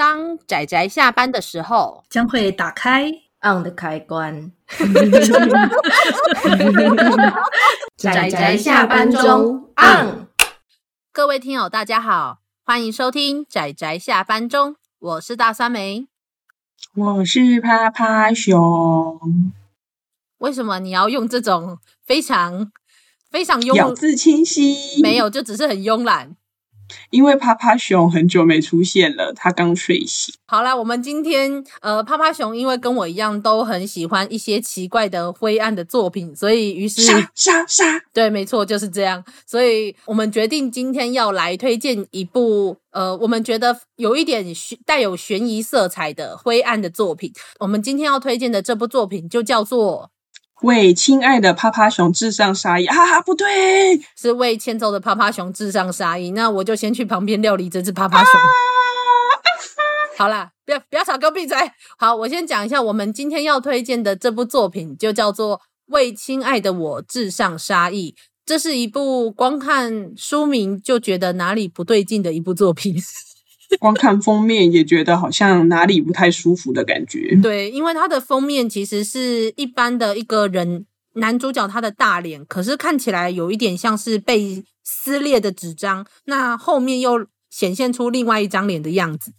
当仔仔下班的时候，将会打开 on 的开关。仔仔下班中 on。各位听友，大家好，欢迎收听仔仔下班中，我是大酸梅，我是趴趴熊。为什么你要用这种非常非常慵咬字清晰？没有，就只是很慵懒。因为趴趴熊很久没出现了，他刚睡醒。好啦，我们今天呃，趴趴熊因为跟我一样都很喜欢一些奇怪的灰暗的作品，所以于是杀杀杀，对，没错，就是这样。所以我们决定今天要来推荐一部呃，我们觉得有一点带有悬疑色彩的灰暗的作品。我们今天要推荐的这部作品就叫做。为亲爱的趴趴熊致上杀意，哈哈，不对，是为欠揍的趴趴熊致上杀意。那我就先去旁边料理这只趴趴熊。好啦，不要不要吵，给我闭嘴。好，我先讲一下，我们今天要推荐的这部作品就叫做《为亲爱的我致上杀意》。这是一部光看书名就觉得哪里不对劲的一部作品。光看封面也觉得好像哪里不太舒服的感觉。对，因为它的封面其实是一般的一个人，男主角他的大脸，可是看起来有一点像是被撕裂的纸张，那后面又显现出另外一张脸的样子，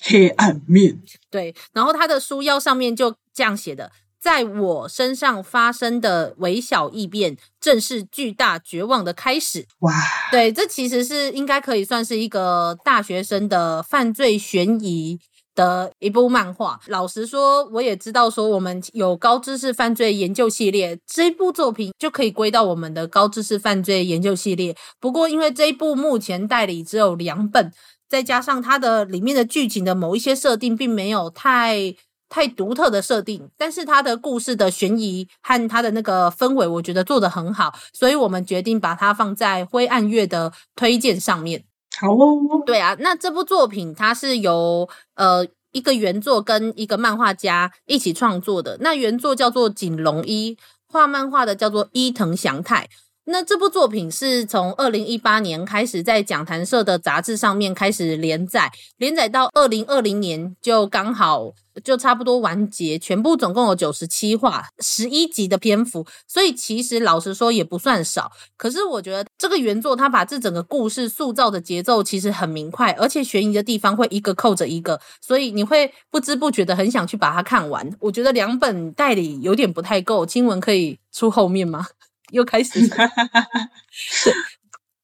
黑暗面。对，然后他的书腰上面就这样写的。在我身上发生的微小异变，正是巨大绝望的开始。哇，对，这其实是应该可以算是一个大学生的犯罪悬疑的一部漫画。老实说，我也知道说我们有高知识犯罪研究系列，这一部作品就可以归到我们的高知识犯罪研究系列。不过，因为这一部目前代理只有两本，再加上它的里面的剧情的某一些设定，并没有太。太独特的设定，但是它的故事的悬疑和它的那个氛围，我觉得做得很好，所以我们决定把它放在灰暗月的推荐上面。好哦，对啊，那这部作品它是由呃一个原作跟一个漫画家一起创作的，那原作叫做锦龙一，画漫画的叫做伊藤祥太。那这部作品是从二零一八年开始在讲谈社的杂志上面开始连载，连载到二零二零年就刚好就差不多完结，全部总共有九十七话，十一集的篇幅，所以其实老实说也不算少。可是我觉得这个原作它把这整个故事塑造的节奏其实很明快，而且悬疑的地方会一个扣着一个，所以你会不知不觉的很想去把它看完。我觉得两本代理有点不太够，青文可以出后面吗？又开始，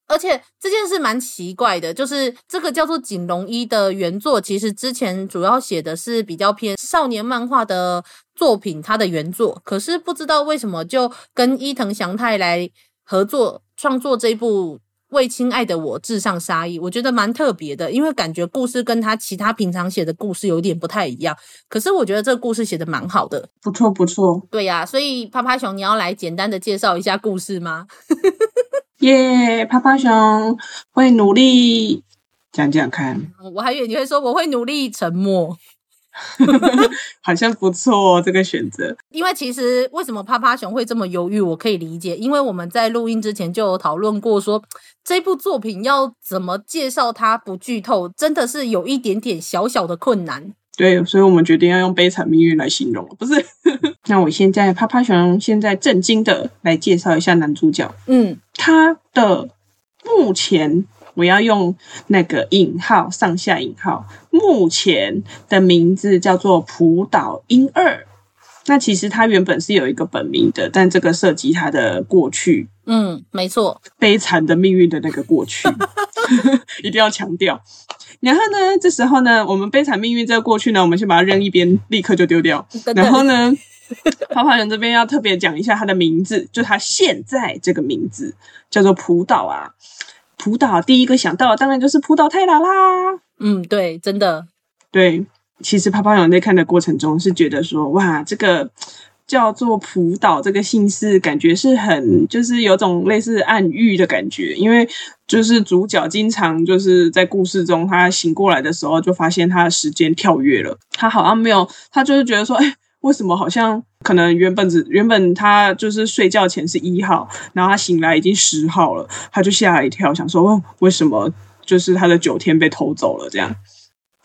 而且这件事蛮奇怪的，就是这个叫做锦龙一的原作，其实之前主要写的是比较偏少年漫画的作品，它的原作，可是不知道为什么就跟伊藤祥太来合作创作这一部。为亲爱的我致上杀意，我觉得蛮特别的，因为感觉故事跟他其他平常写的故事有点不太一样。可是我觉得这个故事写的蛮好的，不错不错。对呀、啊，所以趴趴熊，你要来简单的介绍一下故事吗？耶，趴趴熊会努力讲讲看。我还以为你会说我会努力沉默。好像不错哦，这个选择。因为其实为什么趴趴熊会这么犹豫，我可以理解。因为我们在录音之前就有讨论过说，说这部作品要怎么介绍它不剧透，真的是有一点点小小的困难。对，所以我们决定要用悲惨命运来形容，不是？那我现在趴趴熊现在正经的来介绍一下男主角。嗯，他的目前。我要用那个引号，上下引号。目前的名字叫做浦岛英二。那其实他原本是有一个本名的，但这个涉及他的过去。嗯，没错，悲惨的命运的那个过去，一定要强调。然后呢，这时候呢，我们悲惨命运这个过去呢，我们先把它扔一边，立刻就丢掉。然后呢，跑跑熊这边要特别讲一下他的名字，就他现在这个名字叫做浦岛啊。普岛第一个想到的当然就是普岛太郎啦。嗯，对，真的，对。其实趴趴熊在看的过程中是觉得说，哇，这个叫做普岛这个姓氏，感觉是很就是有种类似暗喻的感觉，因为就是主角经常就是在故事中他醒过来的时候，就发现他的时间跳跃了，他好像没有，他就是觉得说，哎。为什么好像可能原本只原本他就是睡觉前是一号，然后他醒来已经十号了，他就吓了一跳，想说哦为什么就是他的九天被偷走了这样。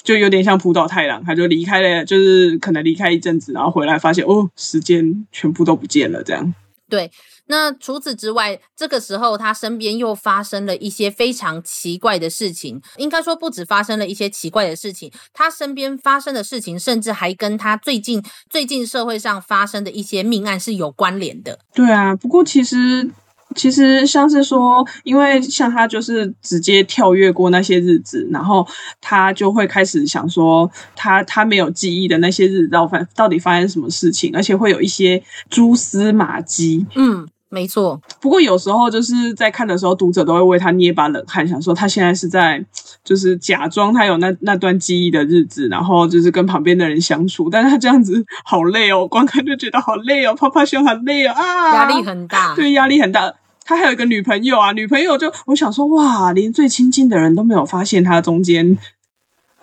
就有点像浦岛太郎，他就离开了，就是可能离开一阵子，然后回来发现哦，时间全部都不见了，这样。对。那除此之外，这个时候他身边又发生了一些非常奇怪的事情。应该说，不止发生了一些奇怪的事情，他身边发生的事情，甚至还跟他最近最近社会上发生的一些命案是有关联的。对啊，不过其实其实像是说，因为像他就是直接跳跃过那些日子，然后他就会开始想说他，他他没有记忆的那些日子到底发生什么事情，而且会有一些蛛丝马迹。嗯。没错，不过有时候就是在看的时候，读者都会为他捏把冷汗，想说他现在是在就是假装他有那那段记忆的日子，然后就是跟旁边的人相处，但是他这样子好累哦，光看就觉得好累哦，泡泡熊好累哦啊，压力很大，对，压力很大。他还有一个女朋友啊，女朋友就我想说哇，连最亲近的人都没有发现他中间。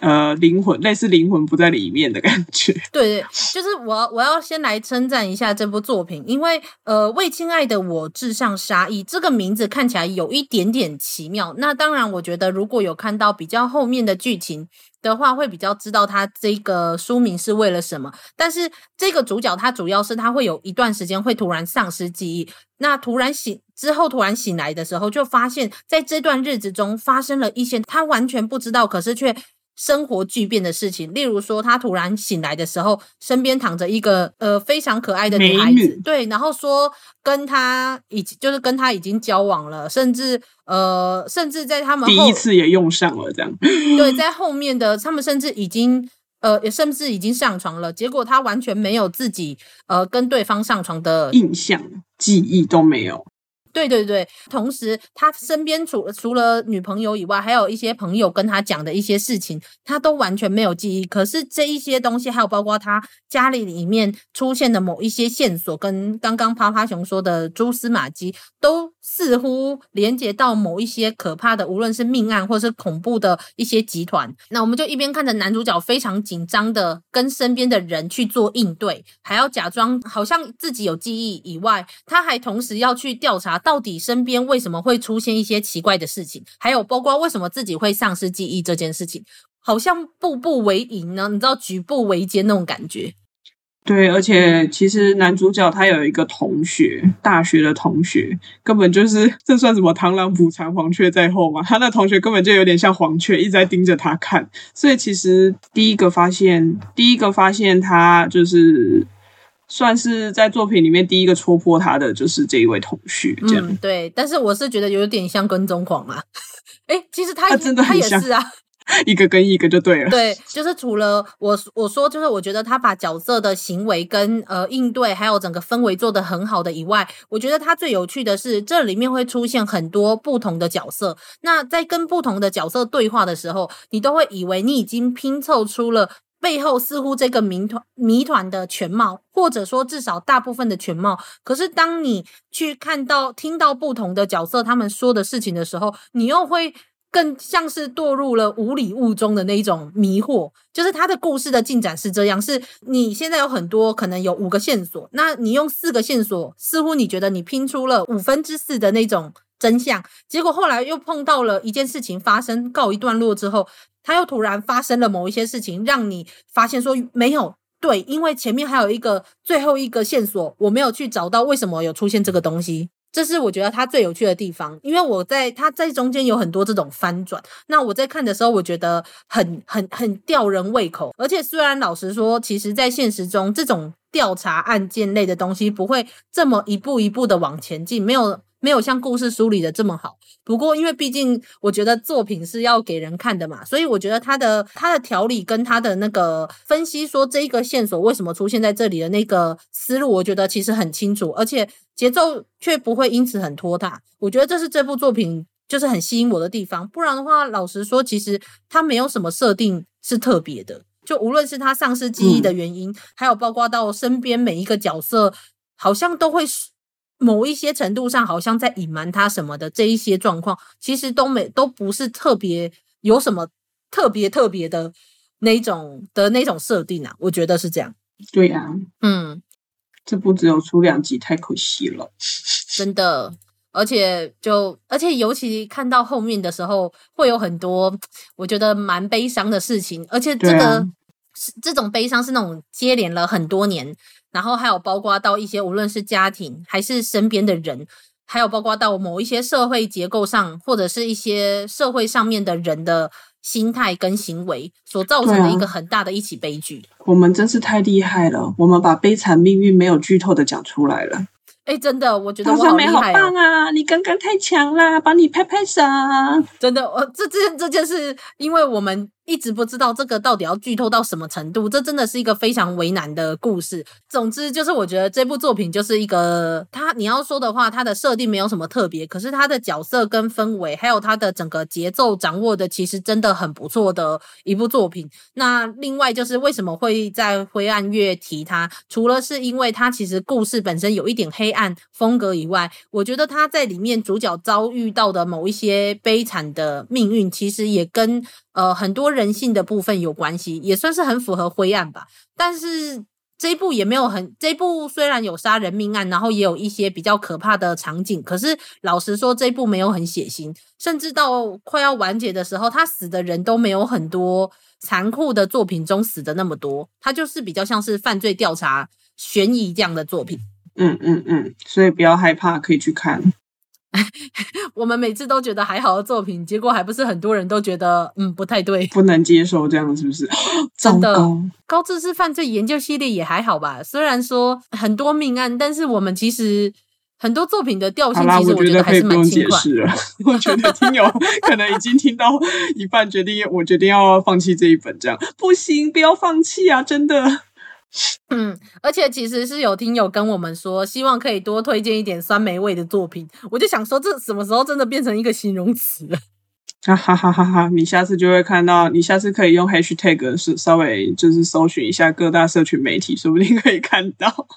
呃，灵魂类似灵魂不在里面的感觉。对，就是我我要先来称赞一下这部作品，因为呃，为亲爱的我致上杀意这个名字看起来有一点点奇妙。那当然，我觉得如果有看到比较后面的剧情的话，会比较知道他这个书名是为了什么。但是这个主角他主要是他会有一段时间会突然丧失记忆，那突然醒之后突然醒来的时候，就发现在这段日子中发生了一些他完全不知道，可是却。生活巨变的事情，例如说，他突然醒来的时候，身边躺着一个呃非常可爱的女孩子，对，然后说跟他已经就是跟他已经交往了，甚至呃甚至在他们后第一次也用上了这样，对，在后面的他们甚至已经呃也甚至已经上床了，结果他完全没有自己呃跟对方上床的印象、记忆都没有。对对对，同时他身边除除了女朋友以外，还有一些朋友跟他讲的一些事情，他都完全没有记忆。可是这一些东西，还有包括他家里里面出现的某一些线索，跟刚刚趴趴熊说的蛛丝马迹，都似乎连接到某一些可怕的，无论是命案或是恐怖的一些集团。那我们就一边看着男主角非常紧张的跟身边的人去做应对，还要假装好像自己有记忆以外，他还同时要去调查。到底身边为什么会出现一些奇怪的事情？还有包括为什么自己会丧失记忆这件事情，好像步步为营呢？你知道举步维艰那种感觉。对，而且其实男主角他有一个同学，大学的同学，根本就是这算什么螳螂捕蝉，黄雀在后嘛？他那同学根本就有点像黄雀，一直在盯着他看。所以其实第一个发现，第一个发现他就是。算是在作品里面第一个戳破他的，就是这一位同学，这样、嗯、对。但是我是觉得有点像跟踪狂嘛。哎，其实他他真的很像他也是啊，一个跟一个就对了。对，就是除了我我说，就是我觉得他把角色的行为跟呃应对，还有整个氛围做得很好的以外，我觉得他最有趣的是这里面会出现很多不同的角色。那在跟不同的角色对话的时候，你都会以为你已经拼凑出了。背后似乎这个谜团谜团的全貌，或者说至少大部分的全貌。可是当你去看到、听到不同的角色他们说的事情的时候，你又会更像是堕入了雾里雾中的那一种迷惑。就是他的故事的进展是这样：是你现在有很多可能有五个线索，那你用四个线索，似乎你觉得你拼出了五分之四的那种真相，结果后来又碰到了一件事情发生，告一段落之后。他又突然发生了某一些事情，让你发现说没有对，因为前面还有一个最后一个线索，我没有去找到为什么有出现这个东西，这是我觉得它最有趣的地方。因为我在他在中间有很多这种翻转，那我在看的时候，我觉得很很很吊人胃口。而且虽然老实说，其实在现实中这种调查案件类的东西不会这么一步一步的往前进，没有。没有像故事梳理的这么好，不过因为毕竟我觉得作品是要给人看的嘛，所以我觉得他的他的条理跟他的那个分析，说这一个线索为什么出现在这里的那个思路，我觉得其实很清楚，而且节奏却不会因此很拖沓。我觉得这是这部作品就是很吸引我的地方。不然的话，老实说，其实它没有什么设定是特别的，就无论是他丧失记忆的原因，嗯、还有包括到身边每一个角色，好像都会。某一些程度上，好像在隐瞒他什么的这一些状况，其实都没都不是特别有什么特别特别的那种的那种设定啊，我觉得是这样。对呀、啊，嗯，这部只有出两集，太可惜了。真的，而且就而且尤其看到后面的时候，会有很多我觉得蛮悲伤的事情，而且这个、啊、这种悲伤是那种接连了很多年，然后还有包括到一些无论是家庭还是身边的人，还有包括到某一些社会结构上或者是一些社会上面的人的。心态跟行为所造成的一个很大的一起悲剧。啊，我们真是太厉害了！我们把悲惨命运没有剧透的讲出来了。哎，真的，我觉得我好厉害，哦，好棒啊！你刚刚太强啦，帮你拍拍手。真的，我这这这件事，因为我们。一直不知道这个到底要剧透到什么程度，这真的是一个非常为难的故事。总之，就是我觉得这部作品就是一个，它你要说的话，它的设定没有什么特别，可是它的角色跟氛围，还有它的整个节奏掌握的，其实真的很不错的一部作品。那另外就是为什么会在灰暗月提它，除了是因为它其实故事本身有一点黑暗风格以外，我觉得它在里面主角遭遇到的某一些悲惨的命运，其实也跟。呃，很多人性的部分有关系，也算是很符合灰暗吧。但是这一部也没有很，这一部虽然有杀人命案，然后也有一些比较可怕的场景，可是老实说，这一部没有很血腥，甚至到快要完结的时候，他死的人都没有很多残酷的作品中死的那么多，他就是比较像是犯罪调查、悬疑这样的作品。嗯嗯嗯，所以不要害怕，可以去看。我们每次都觉得还好的作品，结果还不是很多人都觉得嗯不太对，不能接受这样是不是？真的，高知识犯罪研究系列也还好吧？虽然说很多命案，但是我们其实很多作品的调性，其实我觉得还是蛮轻快的。我觉得听友 可能已经听到一半，决定我决定要放弃这一本，这样不行，不要放弃啊！真的。嗯，而且其实是有听友跟我们说，希望可以多推荐一点酸梅味的作品。我就想说，这什么时候真的变成一个形容词了？啊哈哈哈哈！你下次就会看到，你下次可以用 hashtag 是稍微就是搜寻一下各大社群媒体，说不定可以看到。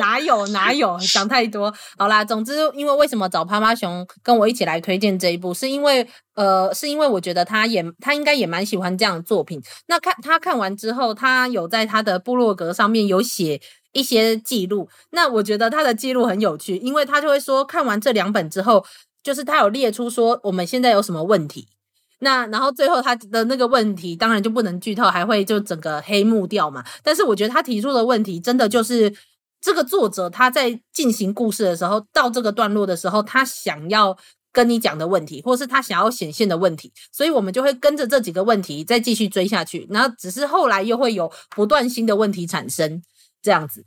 哪有哪有，想太多。好啦，总之，因为为什么找趴趴熊跟我一起来推荐这一部，是因为呃，是因为我觉得他也他应该也蛮喜欢这样的作品。那看他看完之后，他有在他的部落格上面有写一些记录。那我觉得他的记录很有趣，因为他就会说看完这两本之后。就是他有列出说我们现在有什么问题，那然后最后他的那个问题当然就不能剧透，还会就整个黑幕掉嘛。但是我觉得他提出的问题真的就是这个作者他在进行故事的时候，到这个段落的时候，他想要跟你讲的问题，或是他想要显现的问题，所以我们就会跟着这几个问题再继续追下去。然后只是后来又会有不断新的问题产生，这样子。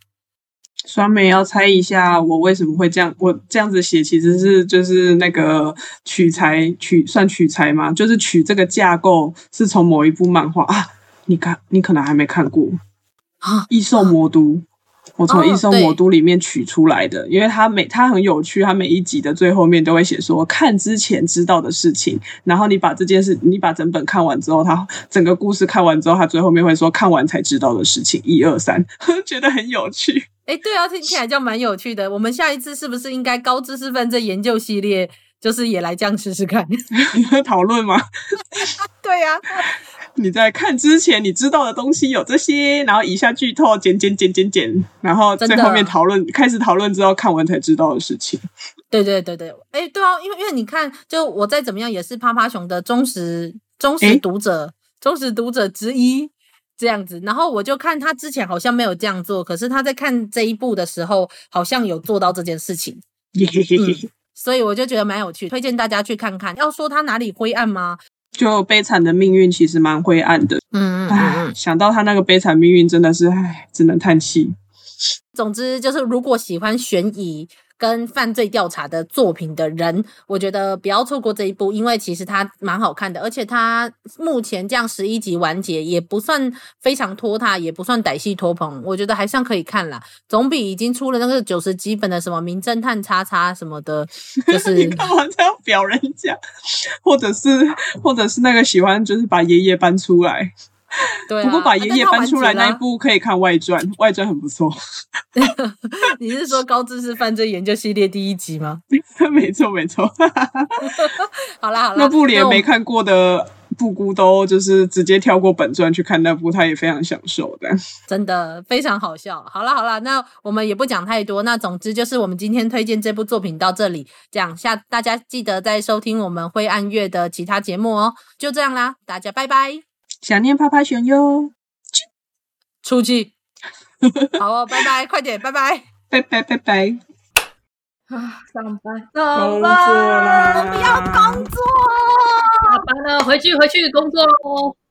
酸梅要猜一下，我为什么会这样？我这样子写其实是就是那个取材取算取材吗，就是取这个架构是从某一部漫画啊。你看，你可能还没看过啊，《异兽魔都》。我从《异兽魔都》里面取出来的，哦、因为它每它很有趣，它每一集的最后面都会写说看之前知道的事情，然后你把这件事，你把整本看完之后，它整个故事看完之后，它最后面会说看完才知道的事情，一二三，觉得很有趣。哎，对啊，听起来就蛮有趣的。我们下一次是不是应该高知识分这研究系列，就是也来这样试试看？讨论吗？对呀、啊。你在看之前，你知道的东西有这些，然后以下剧透，剪剪剪剪剪，然后在后面讨论，开始讨论之后看完才知道的事情。对对对对，哎，对啊，因为因为你看，就我再怎么样也是趴趴熊的忠实忠实读者，忠实读者之一这样子。然后我就看他之前好像没有这样做，可是他在看这一部的时候，好像有做到这件事情。嗯，所以我就觉得蛮有趣，推荐大家去看看。要说他哪里灰暗吗？就悲惨的命运其实蛮灰暗的，嗯嗯嗯，想到他那个悲惨命运，真的是唉，只能叹气。总之就是，如果喜欢悬疑。跟犯罪调查的作品的人，我觉得不要错过这一部，因为其实它蛮好看的，而且它目前这样十一集完结，也不算非常拖沓，也不算歹戏拖棚，我觉得还算可以看啦。总比已经出了那个九十几本的什么名侦探叉叉什么的，就是你干嘛这样表人家，或者是或者是那个喜欢就是把爷爷搬出来。对、啊，不过把爷爷搬出来那一部可以看外传，外传很不错。你是说高知识犯罪研究系列第一集吗？没 错没错。好啦好啦，那部连没看过的布姑都就是直接跳过本传去看那部，他也非常享受的，真的非常好笑。好了好了，那我们也不讲太多。那总之就是我们今天推荐这部作品到这里，这样下大家记得再收听我们灰暗月的其他节目哦。就这样啦，大家拜拜。想念趴趴熊哟，出去。好哦，拜拜，快点，拜拜，拜拜拜拜。啊，上班，上班，我不要工作。下班了，回去回去工作喽。